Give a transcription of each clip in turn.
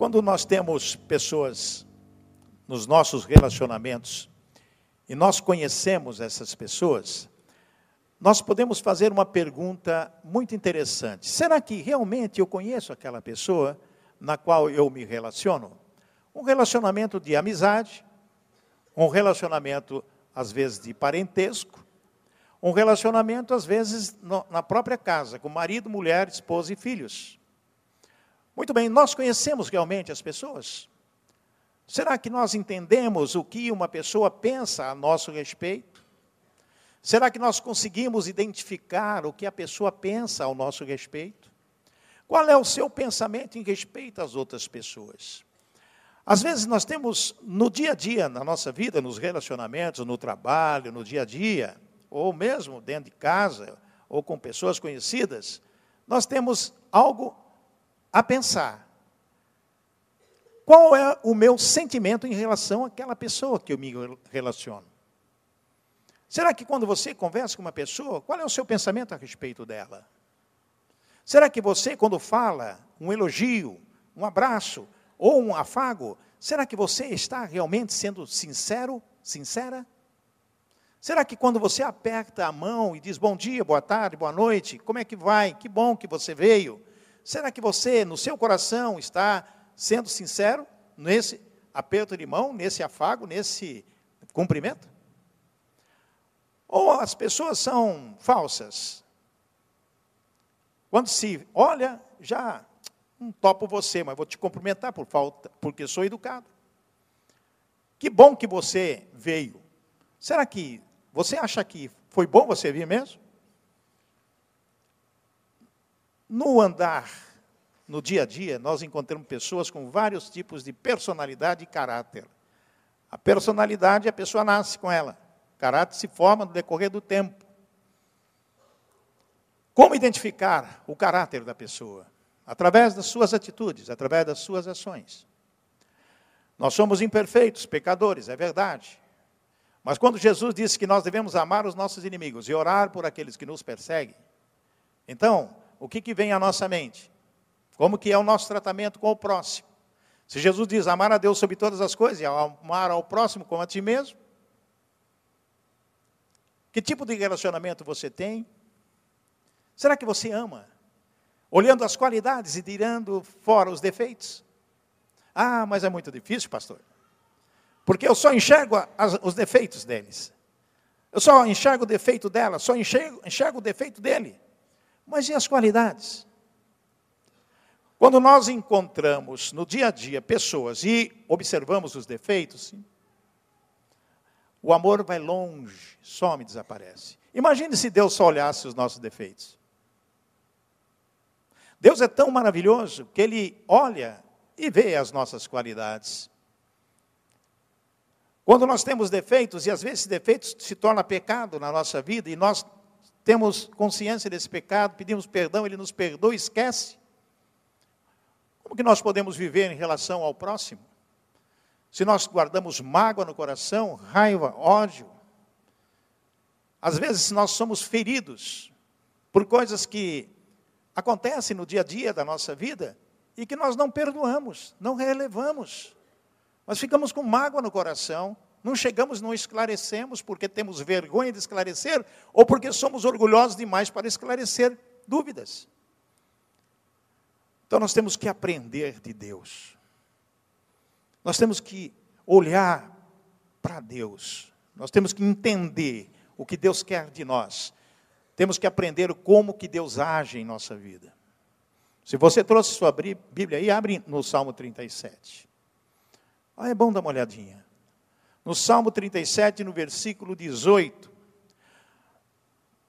Quando nós temos pessoas nos nossos relacionamentos e nós conhecemos essas pessoas, nós podemos fazer uma pergunta muito interessante: será que realmente eu conheço aquela pessoa na qual eu me relaciono? Um relacionamento de amizade, um relacionamento, às vezes, de parentesco, um relacionamento, às vezes, no, na própria casa, com marido, mulher, esposa e filhos. Muito bem, nós conhecemos realmente as pessoas? Será que nós entendemos o que uma pessoa pensa a nosso respeito? Será que nós conseguimos identificar o que a pessoa pensa ao nosso respeito? Qual é o seu pensamento em respeito às outras pessoas? Às vezes nós temos no dia a dia, na nossa vida, nos relacionamentos, no trabalho, no dia a dia, ou mesmo dentro de casa, ou com pessoas conhecidas, nós temos algo a pensar. Qual é o meu sentimento em relação àquela pessoa que eu me relaciono? Será que quando você conversa com uma pessoa, qual é o seu pensamento a respeito dela? Será que você, quando fala um elogio, um abraço ou um afago, será que você está realmente sendo sincero, sincera? Será que quando você aperta a mão e diz bom dia, boa tarde, boa noite, como é que vai? Que bom que você veio. Será que você, no seu coração, está sendo sincero nesse aperto de mão, nesse afago, nesse cumprimento? Ou as pessoas são falsas? Quando se olha, já não topo você, mas vou te cumprimentar por falta, porque sou educado. Que bom que você veio. Será que você acha que foi bom você vir mesmo? No andar, no dia a dia, nós encontramos pessoas com vários tipos de personalidade e caráter. A personalidade, a pessoa nasce com ela. O caráter se forma no decorrer do tempo. Como identificar o caráter da pessoa? Através das suas atitudes, através das suas ações. Nós somos imperfeitos, pecadores, é verdade. Mas quando Jesus disse que nós devemos amar os nossos inimigos e orar por aqueles que nos perseguem, então, o que, que vem à nossa mente? Como que é o nosso tratamento com o próximo? Se Jesus diz amar a Deus sobre todas as coisas e amar ao próximo como a ti mesmo, que tipo de relacionamento você tem? Será que você ama? Olhando as qualidades e tirando fora os defeitos? Ah, mas é muito difícil, pastor. Porque eu só enxergo as, os defeitos deles. Eu só enxergo o defeito dela, só enxergo, enxergo o defeito dele. Mas e as qualidades? Quando nós encontramos no dia a dia pessoas e observamos os defeitos, o amor vai longe, some, desaparece. Imagine se Deus só olhasse os nossos defeitos. Deus é tão maravilhoso que Ele olha e vê as nossas qualidades. Quando nós temos defeitos, e às vezes defeitos se tornam pecado na nossa vida, e nós temos consciência desse pecado, pedimos perdão, Ele nos perdoa esquece. Como que nós podemos viver em relação ao próximo? Se nós guardamos mágoa no coração, raiva, ódio, às vezes nós somos feridos por coisas que acontecem no dia a dia da nossa vida e que nós não perdoamos, não relevamos. Nós ficamos com mágoa no coração, não chegamos, não esclarecemos porque temos vergonha de esclarecer ou porque somos orgulhosos demais para esclarecer dúvidas. Então nós temos que aprender de Deus. Nós temos que olhar para Deus. Nós temos que entender o que Deus quer de nós. Temos que aprender como que Deus age em nossa vida. Se você trouxe sua Bíblia aí, abre no Salmo 37. Ah, é bom dar uma olhadinha. No Salmo 37, no versículo 18,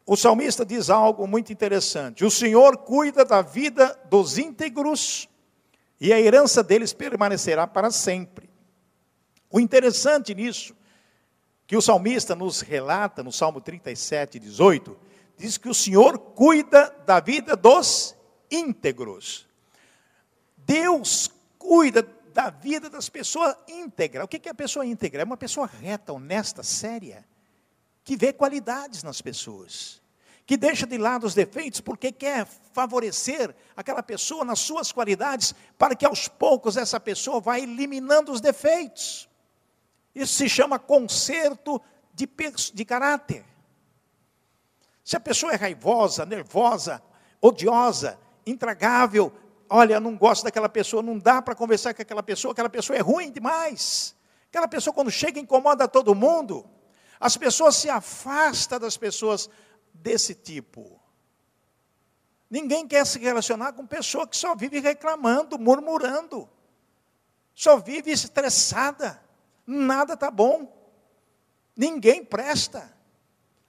o salmista diz algo muito interessante: O Senhor cuida da vida dos íntegros e a herança deles permanecerá para sempre. O interessante nisso, que o salmista nos relata no Salmo 37, 18, diz que o Senhor cuida da vida dos íntegros. Deus cuida da vida das pessoas íntegra. O que é a pessoa íntegra? É uma pessoa reta, honesta, séria, que vê qualidades nas pessoas, que deixa de lado os defeitos porque quer favorecer aquela pessoa nas suas qualidades, para que aos poucos essa pessoa vá eliminando os defeitos. Isso se chama conserto de, de caráter. Se a pessoa é raivosa, nervosa, odiosa, intragável, olha, não gosto daquela pessoa, não dá para conversar com aquela pessoa, aquela pessoa é ruim demais. Aquela pessoa, quando chega, incomoda todo mundo. As pessoas se afastam das pessoas desse tipo. Ninguém quer se relacionar com pessoa que só vive reclamando, murmurando, só vive estressada, nada está bom, ninguém presta,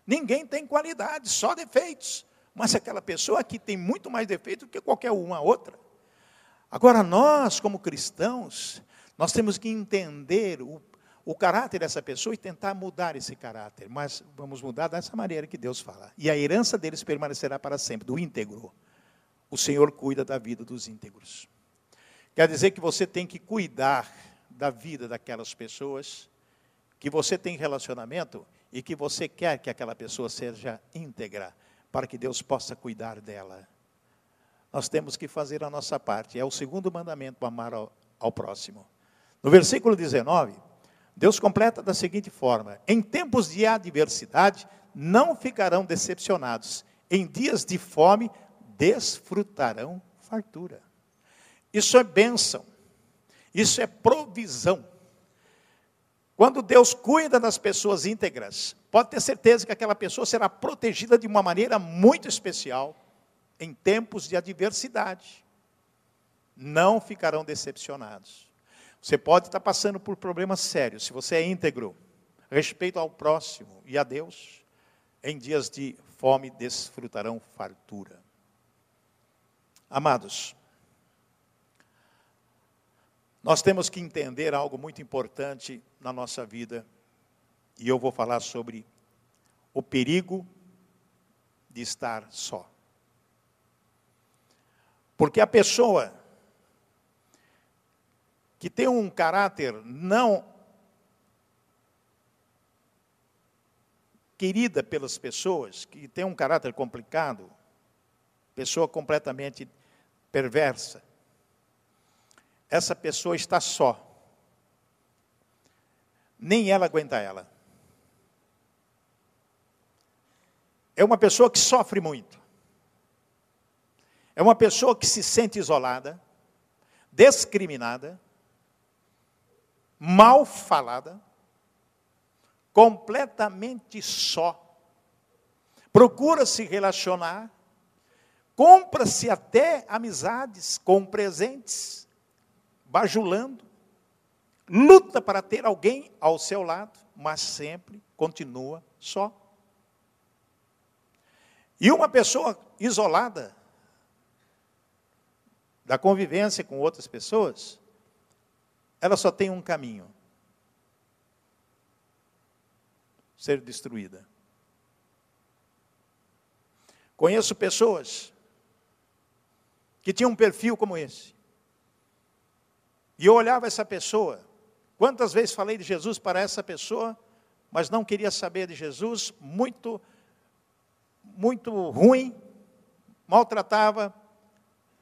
ninguém tem qualidade, só defeitos. Mas aquela pessoa aqui tem muito mais defeito do que qualquer uma outra. Agora, nós, como cristãos, nós temos que entender o o caráter dessa pessoa e tentar mudar esse caráter. Mas vamos mudar dessa maneira que Deus fala. E a herança deles permanecerá para sempre, do íntegro. O Senhor cuida da vida dos íntegros. Quer dizer que você tem que cuidar da vida daquelas pessoas, que você tem relacionamento e que você quer que aquela pessoa seja íntegra, para que Deus possa cuidar dela. Nós temos que fazer a nossa parte. É o segundo mandamento, amar ao, ao próximo. No versículo 19, Deus completa da seguinte forma: em tempos de adversidade, não ficarão decepcionados, em dias de fome, desfrutarão fartura. Isso é bênção, isso é provisão. Quando Deus cuida das pessoas íntegras, pode ter certeza que aquela pessoa será protegida de uma maneira muito especial em tempos de adversidade. Não ficarão decepcionados. Você pode estar passando por problemas sérios. Se você é íntegro, respeito ao próximo e a Deus, em dias de fome desfrutarão fartura. Amados, nós temos que entender algo muito importante na nossa vida, e eu vou falar sobre o perigo de estar só. Porque a pessoa que tem um caráter não querida pelas pessoas, que tem um caráter complicado, pessoa completamente perversa, essa pessoa está só. Nem ela aguenta ela. É uma pessoa que sofre muito. É uma pessoa que se sente isolada, discriminada, mal falada, completamente só. Procura se relacionar, compra-se até amizades com presentes, bajulando, luta para ter alguém ao seu lado, mas sempre continua só. E uma pessoa isolada da convivência com outras pessoas, ela só tem um caminho: ser destruída. Conheço pessoas que tinham um perfil como esse. E eu olhava essa pessoa. Quantas vezes falei de Jesus para essa pessoa, mas não queria saber de Jesus, muito muito ruim, maltratava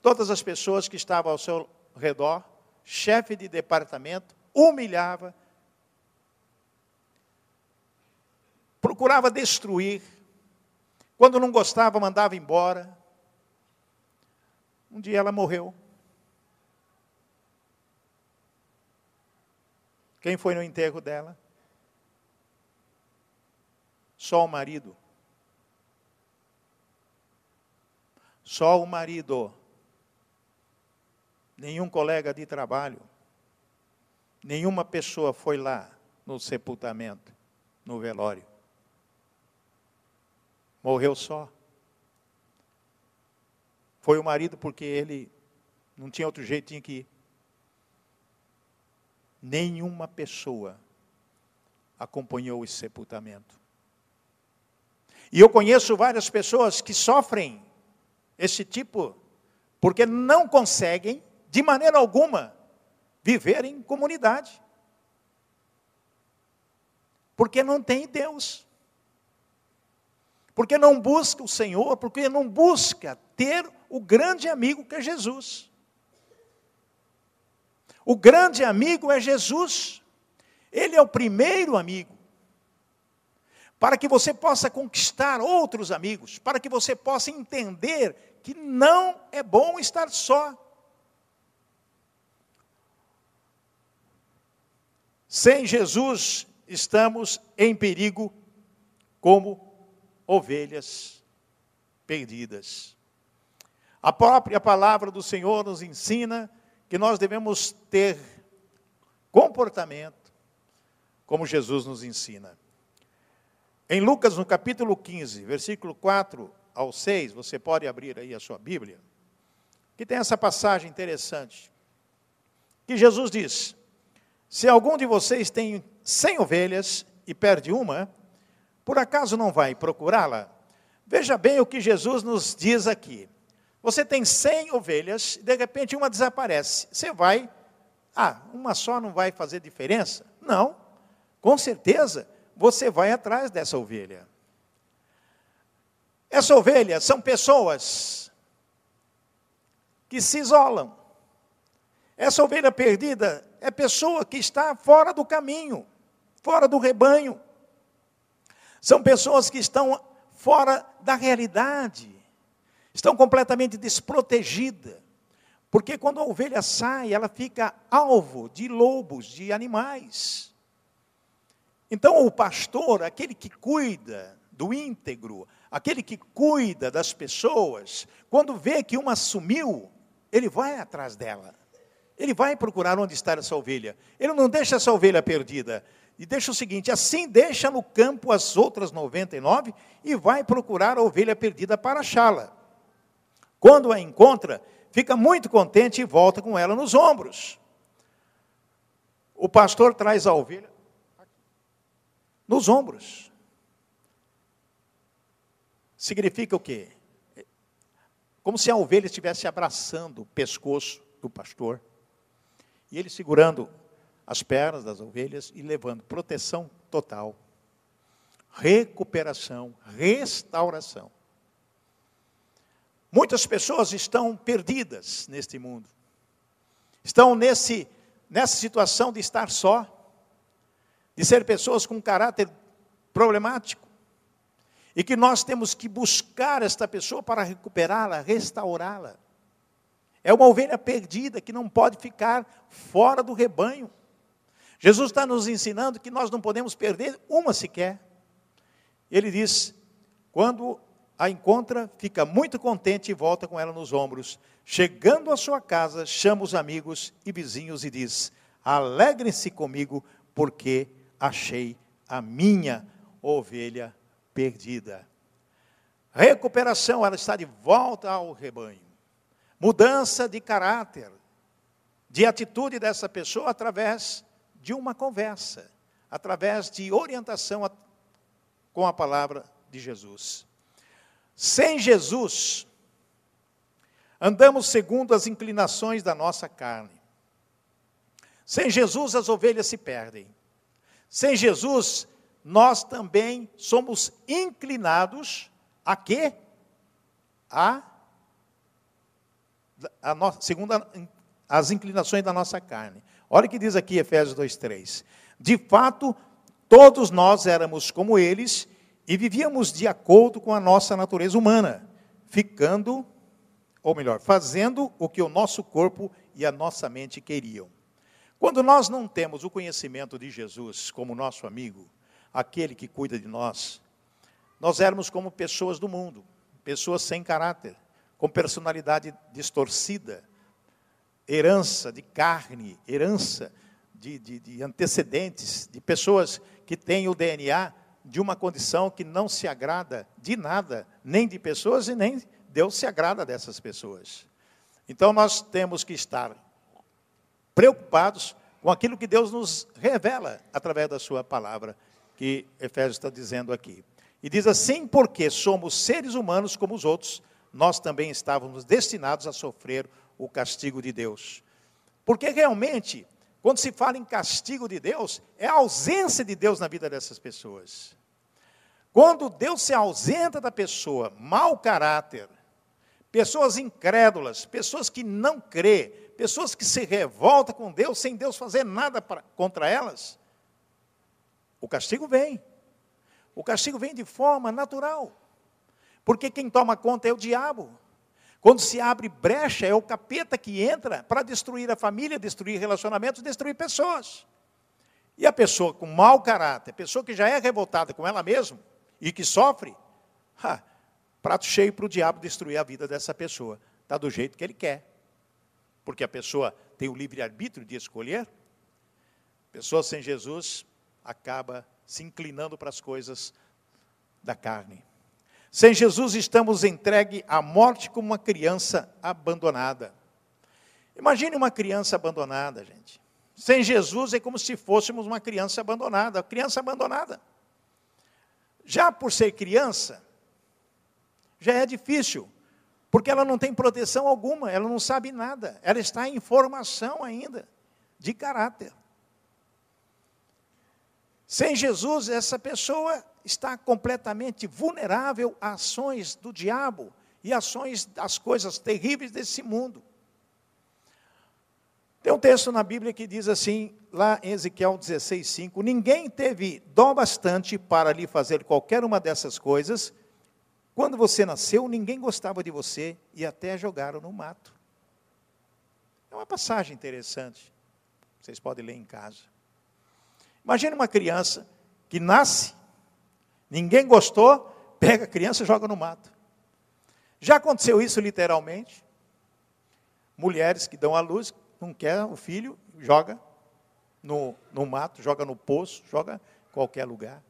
todas as pessoas que estavam ao seu redor chefe de departamento, humilhava, procurava destruir, quando não gostava, mandava embora. Um dia ela morreu. Quem foi no enterro dela? Só o marido. Só o marido nenhum colega de trabalho, nenhuma pessoa foi lá no sepultamento, no velório. Morreu só. Foi o marido porque ele não tinha outro jeito, tinha que ir. Nenhuma pessoa acompanhou esse sepultamento. E eu conheço várias pessoas que sofrem esse tipo, porque não conseguem de maneira alguma, viver em comunidade. Porque não tem Deus. porque não busca o Senhor, porque não busca ter o grande amigo que é Jesus. O grande amigo é Jesus. Ele é o primeiro amigo. Para que você possa conquistar outros amigos, para que você possa entender que não é bom estar só. Sem Jesus, estamos em perigo como ovelhas perdidas. A própria palavra do Senhor nos ensina que nós devemos ter comportamento como Jesus nos ensina. Em Lucas, no capítulo 15, versículo 4 ao 6, você pode abrir aí a sua Bíblia, que tem essa passagem interessante. Que Jesus diz: Se algum de vocês tem cem ovelhas e perde uma, por acaso não vai procurá-la? Veja bem o que Jesus nos diz aqui. Você tem 100 ovelhas e de repente uma desaparece. Você vai, ah, uma só não vai fazer diferença? Não, com certeza você vai atrás dessa ovelha. Essa ovelha são pessoas que se isolam. Essa ovelha perdida é pessoa que está fora do caminho, fora do rebanho. São pessoas que estão fora da realidade estão completamente desprotegidas. Porque quando a ovelha sai, ela fica alvo de lobos, de animais. Então, o pastor, aquele que cuida do íntegro, aquele que cuida das pessoas, quando vê que uma sumiu, ele vai atrás dela. Ele vai procurar onde está essa ovelha. Ele não deixa essa ovelha perdida. E deixa o seguinte: assim deixa no campo as outras 99 e vai procurar a ovelha perdida para achá-la. Quando a encontra, fica muito contente e volta com ela nos ombros. O pastor traz a ovelha nos ombros. Significa o quê? Como se a ovelha estivesse abraçando o pescoço do pastor, e ele segurando as pernas das ovelhas e levando proteção total, recuperação, restauração. Muitas pessoas estão perdidas neste mundo. Estão nesse, nessa situação de estar só, de ser pessoas com caráter problemático. E que nós temos que buscar esta pessoa para recuperá-la, restaurá-la. É uma ovelha perdida que não pode ficar fora do rebanho. Jesus está nos ensinando que nós não podemos perder uma sequer. Ele diz: quando a encontra, fica muito contente e volta com ela nos ombros. Chegando à sua casa, chama os amigos e vizinhos e diz: Alegrem-se comigo, porque achei a minha ovelha perdida. Recuperação, ela está de volta ao rebanho. Mudança de caráter, de atitude dessa pessoa através de uma conversa, através de orientação com a palavra de Jesus. Sem Jesus, andamos segundo as inclinações da nossa carne. Sem Jesus, as ovelhas se perdem. Sem Jesus, nós também somos inclinados a quê? A, a no, segundo a, as inclinações da nossa carne. Olha o que diz aqui Efésios 2:3. De fato, todos nós éramos como eles e vivíamos de acordo com a nossa natureza humana, ficando, ou melhor, fazendo o que o nosso corpo e a nossa mente queriam. Quando nós não temos o conhecimento de Jesus como nosso amigo, aquele que cuida de nós, nós éramos como pessoas do mundo, pessoas sem caráter, com personalidade distorcida, herança de carne, herança de, de, de antecedentes, de pessoas que têm o DNA de uma condição que não se agrada de nada, nem de pessoas e nem Deus se agrada dessas pessoas. Então nós temos que estar preocupados com aquilo que Deus nos revela através da sua palavra, que Efésios está dizendo aqui. E diz assim: porque somos seres humanos como os outros, nós também estávamos destinados a sofrer o castigo de Deus. Porque realmente quando se fala em castigo de Deus, é a ausência de Deus na vida dessas pessoas. Quando Deus se ausenta da pessoa, mau caráter, pessoas incrédulas, pessoas que não crê, pessoas que se revoltam com Deus sem Deus fazer nada pra, contra elas, o castigo vem. O castigo vem de forma natural. Porque quem toma conta é o diabo. Quando se abre brecha, é o capeta que entra para destruir a família, destruir relacionamentos, destruir pessoas. E a pessoa com mau caráter, pessoa que já é revoltada com ela mesma e que sofre, ha, prato cheio para o diabo destruir a vida dessa pessoa. Está do jeito que ele quer. Porque a pessoa tem o livre-arbítrio de escolher. Pessoa sem Jesus acaba se inclinando para as coisas da carne. Sem Jesus estamos entregue à morte como uma criança abandonada. Imagine uma criança abandonada, gente. Sem Jesus é como se fôssemos uma criança abandonada, criança abandonada. Já por ser criança, já é difícil, porque ela não tem proteção alguma, ela não sabe nada, ela está em formação ainda de caráter. Sem Jesus, essa pessoa está completamente vulnerável a ações do diabo e ações das coisas terríveis desse mundo. Tem um texto na Bíblia que diz assim, lá em Ezequiel 16:5, ninguém teve dó bastante para lhe fazer qualquer uma dessas coisas. Quando você nasceu, ninguém gostava de você e até jogaram no mato. É uma passagem interessante. Vocês podem ler em casa. Imagine uma criança que nasce Ninguém gostou, pega a criança e joga no mato. Já aconteceu isso literalmente. Mulheres que dão à luz, não quer o filho, joga no, no mato, joga no poço, joga em qualquer lugar.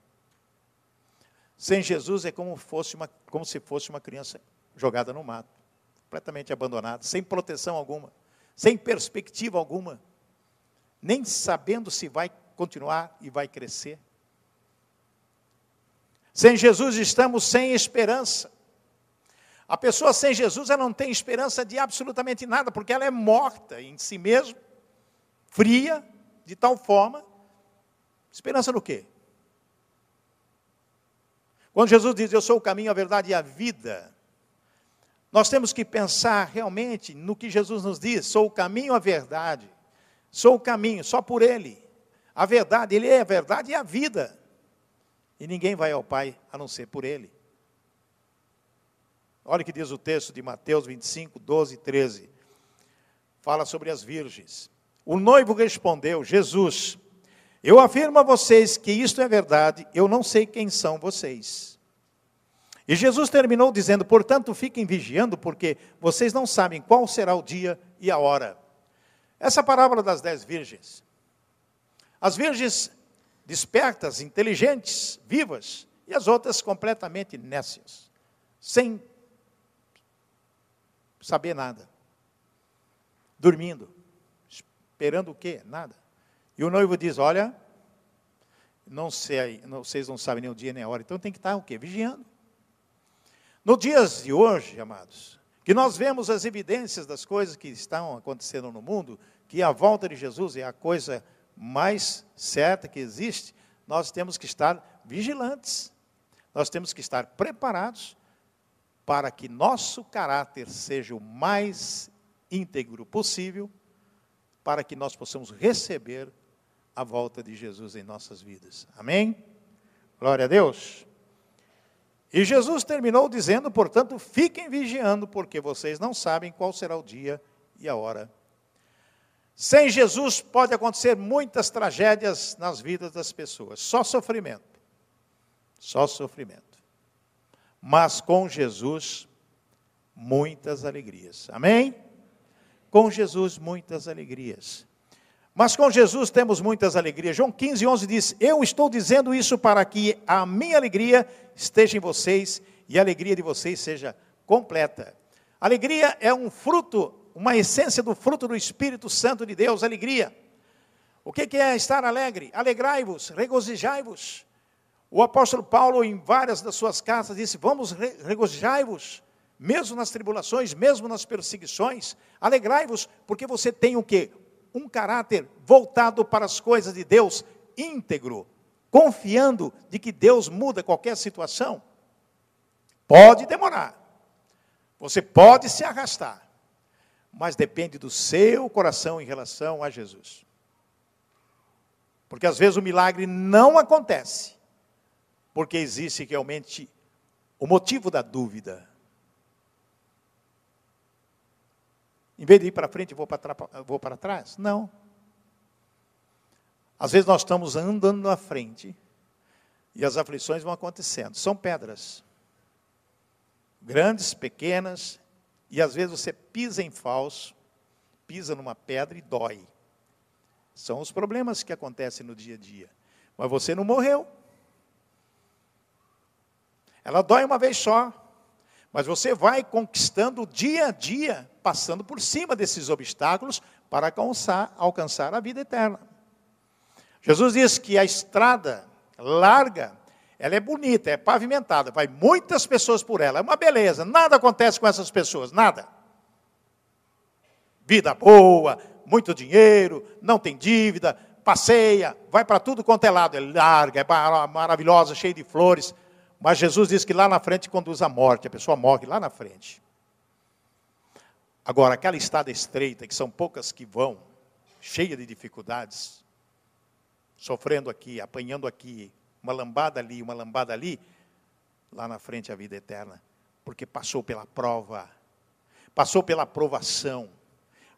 Sem Jesus é como, fosse uma, como se fosse uma criança jogada no mato, completamente abandonada, sem proteção alguma, sem perspectiva alguma, nem sabendo se vai continuar e vai crescer. Sem Jesus estamos sem esperança. A pessoa sem Jesus ela não tem esperança de absolutamente nada, porque ela é morta em si mesma, fria, de tal forma. Esperança no quê? Quando Jesus diz, Eu sou o caminho, a verdade e a vida, nós temos que pensar realmente no que Jesus nos diz: sou o caminho, a verdade, sou o caminho, só por Ele. A verdade, Ele é a verdade e a vida. E ninguém vai ao Pai a não ser por Ele. Olha o que diz o texto de Mateus 25, 12 e 13. Fala sobre as virgens. O noivo respondeu: Jesus, eu afirmo a vocês que isto é verdade, eu não sei quem são vocês. E Jesus terminou dizendo: Portanto, fiquem vigiando, porque vocês não sabem qual será o dia e a hora. Essa parábola das dez virgens. As virgens despertas, inteligentes, vivas, e as outras completamente nécias, sem saber nada, dormindo, esperando o quê? Nada. E o noivo diz: Olha, não sei, não, vocês não sabem nem o dia nem a hora, então tem que estar o quê? Vigiando. No dias de hoje, amados, que nós vemos as evidências das coisas que estão acontecendo no mundo, que a volta de Jesus é a coisa mais certa que existe, nós temos que estar vigilantes, nós temos que estar preparados para que nosso caráter seja o mais íntegro possível, para que nós possamos receber a volta de Jesus em nossas vidas. Amém? Glória a Deus. E Jesus terminou dizendo, portanto, fiquem vigiando, porque vocês não sabem qual será o dia e a hora sem Jesus pode acontecer muitas tragédias nas vidas das pessoas, só sofrimento. Só sofrimento. Mas com Jesus, muitas alegrias. Amém? Com Jesus, muitas alegrias. Mas com Jesus temos muitas alegrias. João 15, 11 diz: Eu estou dizendo isso para que a minha alegria esteja em vocês e a alegria de vocês seja completa. Alegria é um fruto uma essência do fruto do Espírito Santo de Deus, alegria. O que é estar alegre? Alegrai-vos, regozijai-vos. O apóstolo Paulo, em várias das suas cartas, disse: Vamos, regozijai-vos, mesmo nas tribulações, mesmo nas perseguições. Alegrai-vos, porque você tem o quê? Um caráter voltado para as coisas de Deus, íntegro, confiando de que Deus muda qualquer situação? Pode demorar. Você pode se arrastar. Mas depende do seu coração em relação a Jesus. Porque às vezes o milagre não acontece, porque existe realmente o motivo da dúvida. Em vez de ir para frente, vou para, vou para trás? Não. Às vezes nós estamos andando na frente e as aflições vão acontecendo. São pedras. Grandes, pequenas, e às vezes você pisa em falso, pisa numa pedra e dói. São os problemas que acontecem no dia a dia. Mas você não morreu. Ela dói uma vez só. Mas você vai conquistando dia a dia, passando por cima desses obstáculos para alcançar, alcançar a vida eterna. Jesus diz que a estrada larga, ela é bonita, é pavimentada, vai muitas pessoas por ela, é uma beleza, nada acontece com essas pessoas, nada. Vida boa, muito dinheiro, não tem dívida, passeia, vai para tudo quanto é lado, é larga, é maravilhosa, cheia de flores. Mas Jesus diz que lá na frente conduz à morte, a pessoa morre lá na frente. Agora, aquela estrada estreita, que são poucas que vão, cheia de dificuldades, sofrendo aqui, apanhando aqui, uma lambada ali, uma lambada ali, lá na frente a vida eterna, porque passou pela prova, passou pela provação,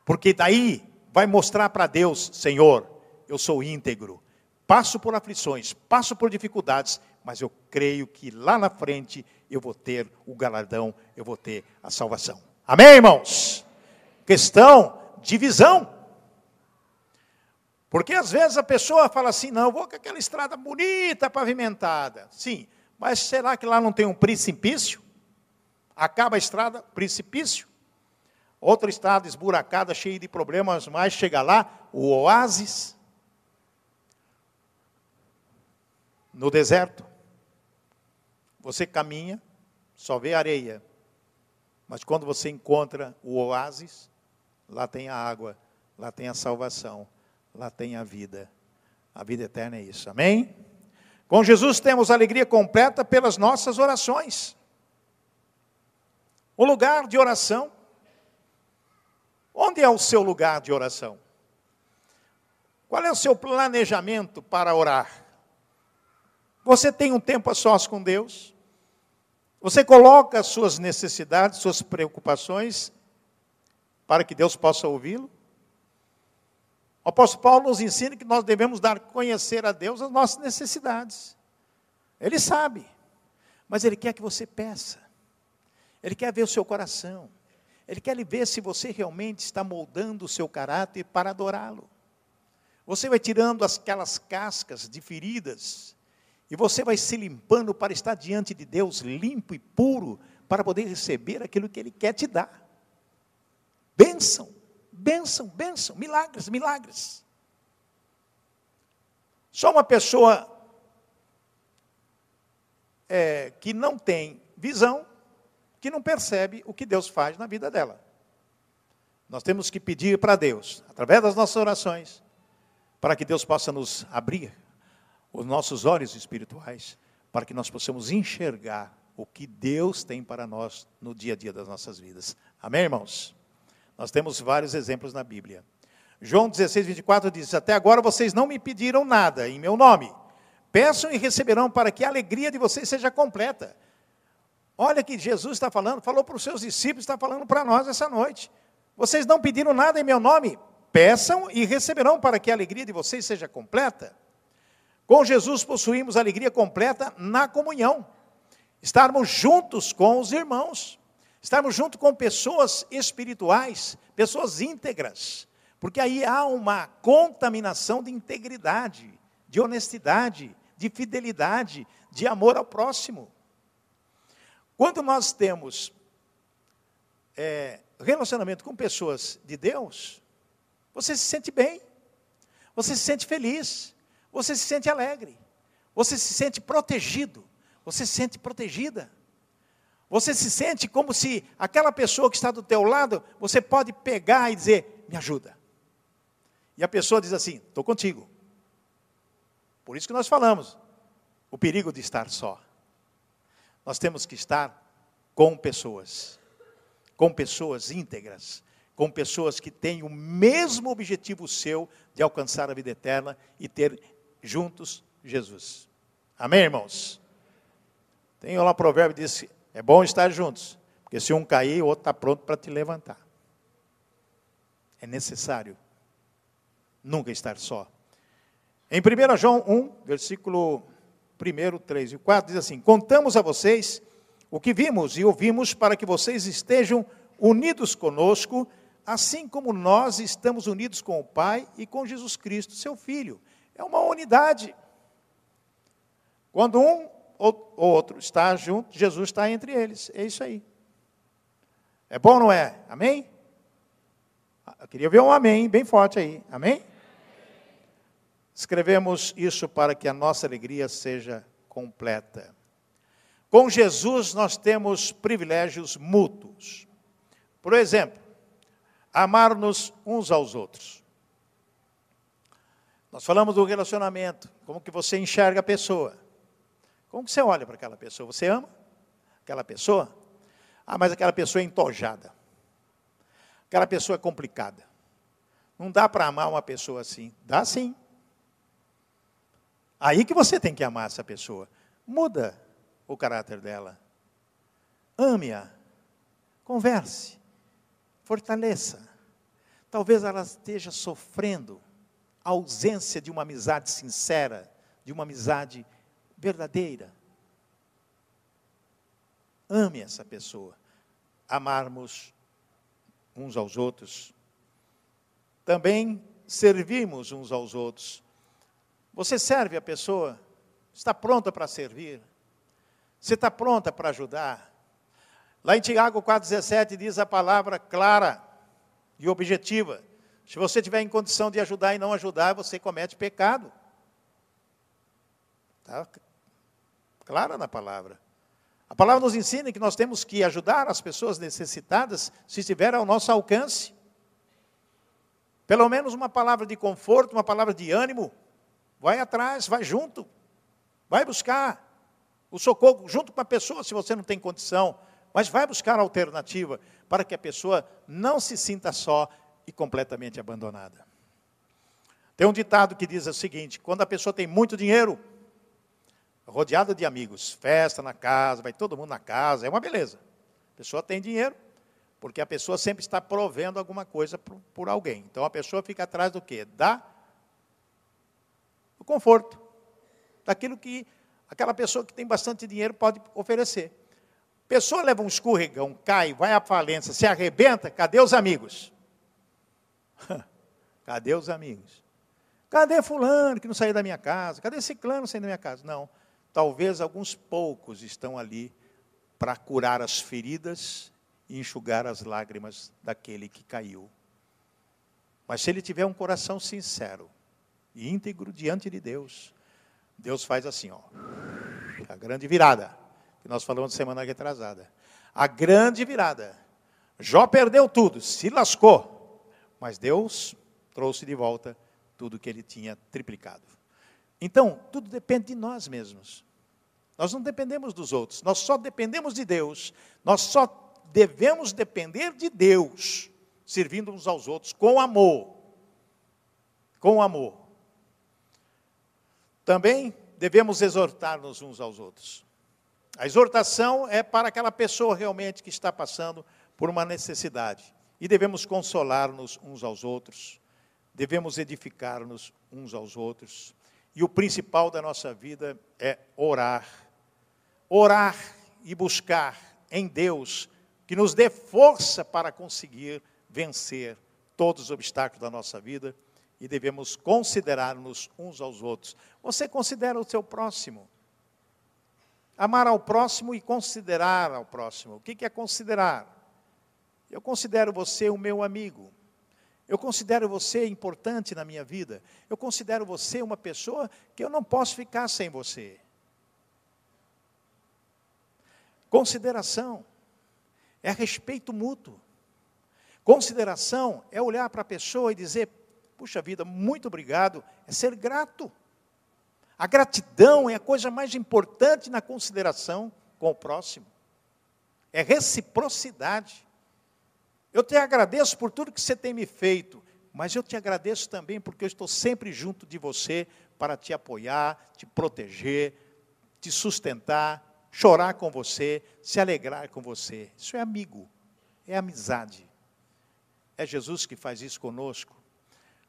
porque daí vai mostrar para Deus: Senhor, eu sou íntegro, passo por aflições, passo por dificuldades, mas eu creio que lá na frente eu vou ter o galardão, eu vou ter a salvação. Amém, irmãos? Questão de visão. Porque às vezes a pessoa fala assim: não, eu vou com aquela estrada bonita, pavimentada. Sim, mas será que lá não tem um precipício? Acaba a estrada, precipício? Outra estrada esburacada, cheia de problemas, mas chega lá, o oásis. No deserto. Você caminha, só vê areia. Mas quando você encontra o oásis, lá tem a água, lá tem a salvação, lá tem a vida. A vida eterna é isso. Amém? Com Jesus temos alegria completa pelas nossas orações. O lugar de oração Onde é o seu lugar de oração? Qual é o seu planejamento para orar? Você tem um tempo a sós com Deus? Você coloca as suas necessidades, suas preocupações, para que Deus possa ouvi-lo? O apóstolo Paulo nos ensina que nós devemos dar conhecer a Deus as nossas necessidades. Ele sabe, mas ele quer que você peça. Ele quer ver o seu coração. Ele quer ver se você realmente está moldando o seu caráter para adorá-lo. Você vai tirando aquelas cascas de feridas e você vai se limpando para estar diante de Deus limpo e puro para poder receber aquilo que Ele quer te dar. Bênção, bênção, bênção, milagres, milagres. Só uma pessoa é, que não tem visão que não percebe o que Deus faz na vida dela. Nós temos que pedir para Deus, através das nossas orações, para que Deus possa nos abrir os nossos olhos espirituais, para que nós possamos enxergar o que Deus tem para nós no dia a dia das nossas vidas. Amém, irmãos? Nós temos vários exemplos na Bíblia. João 16, 24 diz: Até agora vocês não me pediram nada em meu nome. Peçam e receberão para que a alegria de vocês seja completa. Olha que Jesus está falando, falou para os seus discípulos, está falando para nós essa noite. Vocês não pediram nada em meu nome, peçam e receberão para que a alegria de vocês seja completa. Com Jesus possuímos alegria completa na comunhão, estarmos juntos com os irmãos, estarmos junto com pessoas espirituais, pessoas íntegras, porque aí há uma contaminação de integridade, de honestidade, de fidelidade, de amor ao próximo. Quando nós temos é, relacionamento com pessoas de Deus, você se sente bem, você se sente feliz, você se sente alegre, você se sente protegido, você se sente protegida. Você se sente como se aquela pessoa que está do teu lado, você pode pegar e dizer, me ajuda. E a pessoa diz assim, estou contigo. Por isso que nós falamos o perigo de estar só. Nós temos que estar com pessoas, com pessoas íntegras, com pessoas que têm o mesmo objetivo seu de alcançar a vida eterna e ter juntos Jesus. Amém, irmãos? Tem lá um provérbio que diz: é bom estar juntos, porque se um cair, o outro está pronto para te levantar. É necessário nunca estar só. Em 1 João 1, versículo 1, 3 e 4, diz assim: Contamos a vocês o que vimos e ouvimos para que vocês estejam unidos conosco, assim como nós estamos unidos com o Pai e com Jesus Cristo, seu Filho. É uma unidade. Quando um ou outro está junto, Jesus está entre eles. É isso aí. É bom, não é? Amém? Eu queria ver um amém bem forte aí. Amém? Escrevemos isso para que a nossa alegria seja completa. Com Jesus nós temos privilégios mútuos. Por exemplo, amar-nos uns aos outros. Nós falamos do relacionamento, como que você enxerga a pessoa. Como que você olha para aquela pessoa? Você ama aquela pessoa? Ah, mas aquela pessoa é entojada. Aquela pessoa é complicada. Não dá para amar uma pessoa assim. Dá sim. Aí que você tem que amar essa pessoa. Muda o caráter dela. Ame-a. Converse. Fortaleça. Talvez ela esteja sofrendo a ausência de uma amizade sincera, de uma amizade verdadeira. Ame essa pessoa. Amarmos uns aos outros. Também servimos uns aos outros. Você serve a pessoa? Está pronta para servir? Você está pronta para ajudar? Lá em Tiago 4,17 diz a palavra clara e objetiva. Se você tiver em condição de ajudar e não ajudar, você comete pecado. Está clara na palavra. A palavra nos ensina que nós temos que ajudar as pessoas necessitadas se estiver ao nosso alcance. Pelo menos uma palavra de conforto, uma palavra de ânimo, Vai atrás, vai junto. Vai buscar o socorro junto com a pessoa, se você não tem condição. Mas vai buscar alternativa para que a pessoa não se sinta só e completamente abandonada. Tem um ditado que diz o seguinte: quando a pessoa tem muito dinheiro, rodeada de amigos, festa na casa, vai todo mundo na casa, é uma beleza. A pessoa tem dinheiro, porque a pessoa sempre está provendo alguma coisa por, por alguém. Então a pessoa fica atrás do quê? Da do conforto, daquilo que aquela pessoa que tem bastante dinheiro pode oferecer. Pessoa leva um escorregão, cai, vai à falência, se arrebenta, cadê os amigos? cadê os amigos? Cadê fulano que não saiu da minha casa? Cadê ciclano saindo da minha casa? Não. Talvez alguns poucos estão ali para curar as feridas e enxugar as lágrimas daquele que caiu. Mas se ele tiver um coração sincero, e íntegro diante de Deus. Deus faz assim, ó, a grande virada, que nós falamos semana retrasada. A grande virada. Jó perdeu tudo, se lascou, mas Deus trouxe de volta tudo que ele tinha triplicado. Então, tudo depende de nós mesmos. Nós não dependemos dos outros, nós só dependemos de Deus. Nós só devemos depender de Deus, servindo uns aos outros com amor. Com amor. Também devemos exortar-nos uns aos outros. A exortação é para aquela pessoa realmente que está passando por uma necessidade. E devemos consolar-nos uns aos outros, devemos edificar-nos uns aos outros. E o principal da nossa vida é orar. Orar e buscar em Deus que nos dê força para conseguir vencer todos os obstáculos da nossa vida e devemos considerar-nos uns aos outros. Você considera o seu próximo. Amar ao próximo e considerar ao próximo. O que é considerar? Eu considero você o meu amigo. Eu considero você importante na minha vida. Eu considero você uma pessoa que eu não posso ficar sem você. Consideração é respeito mútuo. Consideração é olhar para a pessoa e dizer: puxa vida, muito obrigado, é ser grato. A gratidão é a coisa mais importante na consideração com o próximo. É reciprocidade. Eu te agradeço por tudo que você tem me feito, mas eu te agradeço também porque eu estou sempre junto de você para te apoiar, te proteger, te sustentar, chorar com você, se alegrar com você. Isso é amigo, é amizade. É Jesus que faz isso conosco.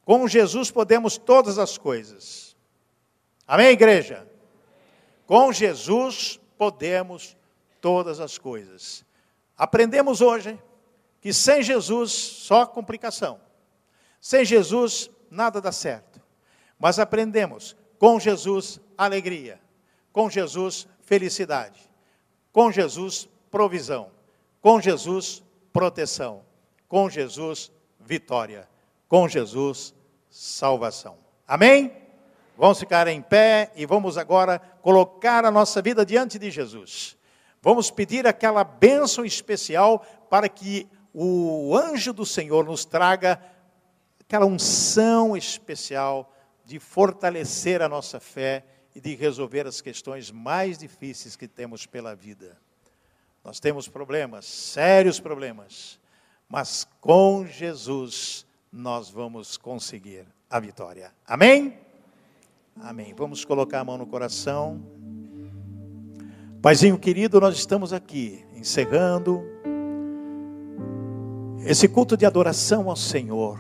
Com Jesus podemos todas as coisas. Amém, igreja? Com Jesus podemos todas as coisas. Aprendemos hoje que sem Jesus só complicação. Sem Jesus nada dá certo. Mas aprendemos com Jesus alegria, com Jesus felicidade, com Jesus provisão, com Jesus proteção, com Jesus vitória, com Jesus salvação. Amém? Vamos ficar em pé e vamos agora colocar a nossa vida diante de Jesus. Vamos pedir aquela bênção especial para que o anjo do Senhor nos traga aquela unção especial de fortalecer a nossa fé e de resolver as questões mais difíceis que temos pela vida. Nós temos problemas, sérios problemas, mas com Jesus nós vamos conseguir a vitória. Amém? Amém. Vamos colocar a mão no coração. Paizinho querido, nós estamos aqui encerrando esse culto de adoração ao Senhor,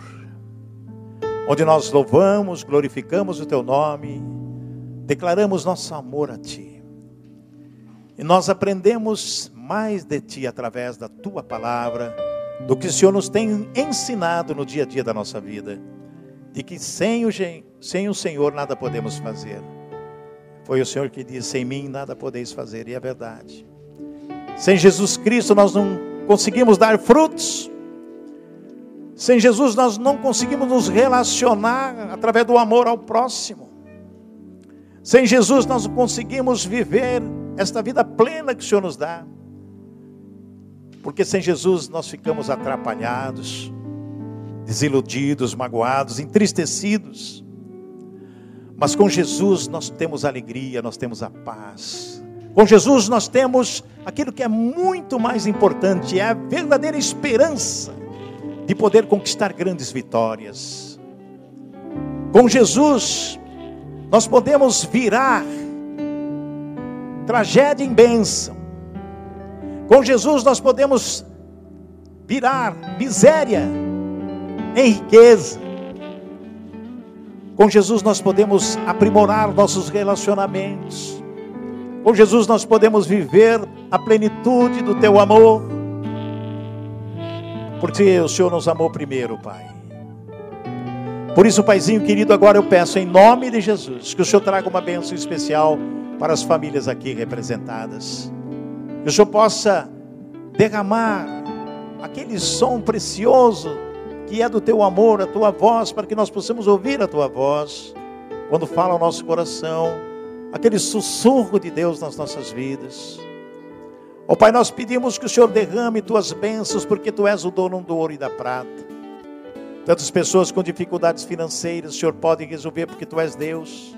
onde nós louvamos, glorificamos o Teu nome, declaramos nosso amor a Ti. E nós aprendemos mais de Ti através da Tua palavra do que o Senhor nos tem ensinado no dia a dia da nossa vida, de que sem o, sem o Senhor nada podemos fazer. Foi o Senhor que disse: Sem mim nada podeis fazer, e é verdade. Sem Jesus Cristo nós não conseguimos dar frutos. Sem Jesus nós não conseguimos nos relacionar através do amor ao próximo. Sem Jesus nós não conseguimos viver esta vida plena que o Senhor nos dá. Porque sem Jesus nós ficamos atrapalhados, desiludidos, magoados, entristecidos. Mas com Jesus nós temos alegria, nós temos a paz. Com Jesus nós temos aquilo que é muito mais importante, é a verdadeira esperança de poder conquistar grandes vitórias. Com Jesus nós podemos virar tragédia em bênção. Com Jesus nós podemos virar miséria em riqueza. Com Jesus nós podemos aprimorar nossos relacionamentos. Com Jesus nós podemos viver a plenitude do teu amor. Porque o Senhor nos amou primeiro, Pai. Por isso, Paizinho querido, agora eu peço em nome de Jesus que o Senhor traga uma bênção especial para as famílias aqui representadas. Que o Senhor possa derramar aquele som precioso que é do teu amor, a tua voz, para que nós possamos ouvir a tua voz quando fala o nosso coração, aquele sussurro de Deus nas nossas vidas. Ó oh, Pai, nós pedimos que o Senhor derrame tuas bênçãos, porque tu és o dono do ouro e da prata. Tantas pessoas com dificuldades financeiras, o Senhor pode resolver, porque tu és Deus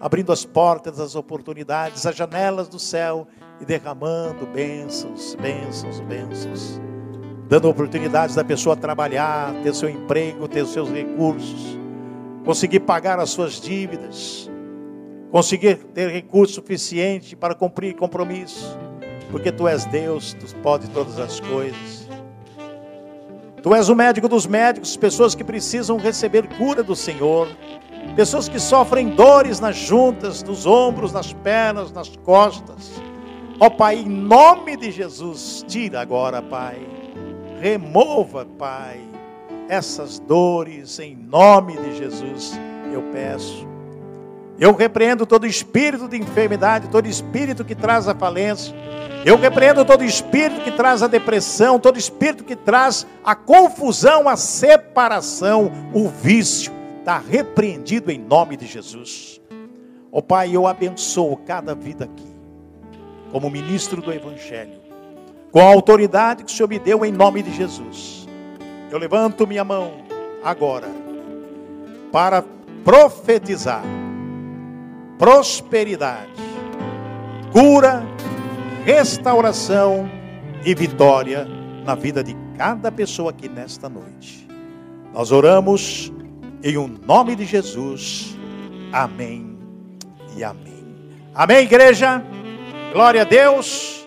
abrindo as portas das oportunidades, as janelas do céu e derramando bênçãos, bênçãos, bênçãos, dando oportunidades da pessoa trabalhar, ter seu emprego, ter seus recursos, conseguir pagar as suas dívidas, conseguir ter recurso suficiente para cumprir compromisso, porque tu és Deus, tu pode todas as coisas. Tu és o médico dos médicos, pessoas que precisam receber cura do Senhor pessoas que sofrem dores nas juntas, nos ombros, nas pernas, nas costas. Ó oh, Pai, em nome de Jesus, tira agora, Pai. Remova, Pai, essas dores em nome de Jesus, eu peço. Eu repreendo todo espírito de enfermidade, todo espírito que traz a falência. Eu repreendo todo espírito que traz a depressão, todo espírito que traz a confusão, a separação, o vício está repreendido em nome de Jesus. Ó oh, Pai, eu abençoo cada vida aqui, como ministro do Evangelho, com a autoridade que o Senhor me deu em nome de Jesus. Eu levanto minha mão agora para profetizar, prosperidade, cura, restauração e vitória na vida de cada pessoa aqui nesta noite. Nós oramos em o um nome de Jesus. Amém e amém. Amém, igreja. Glória a Deus.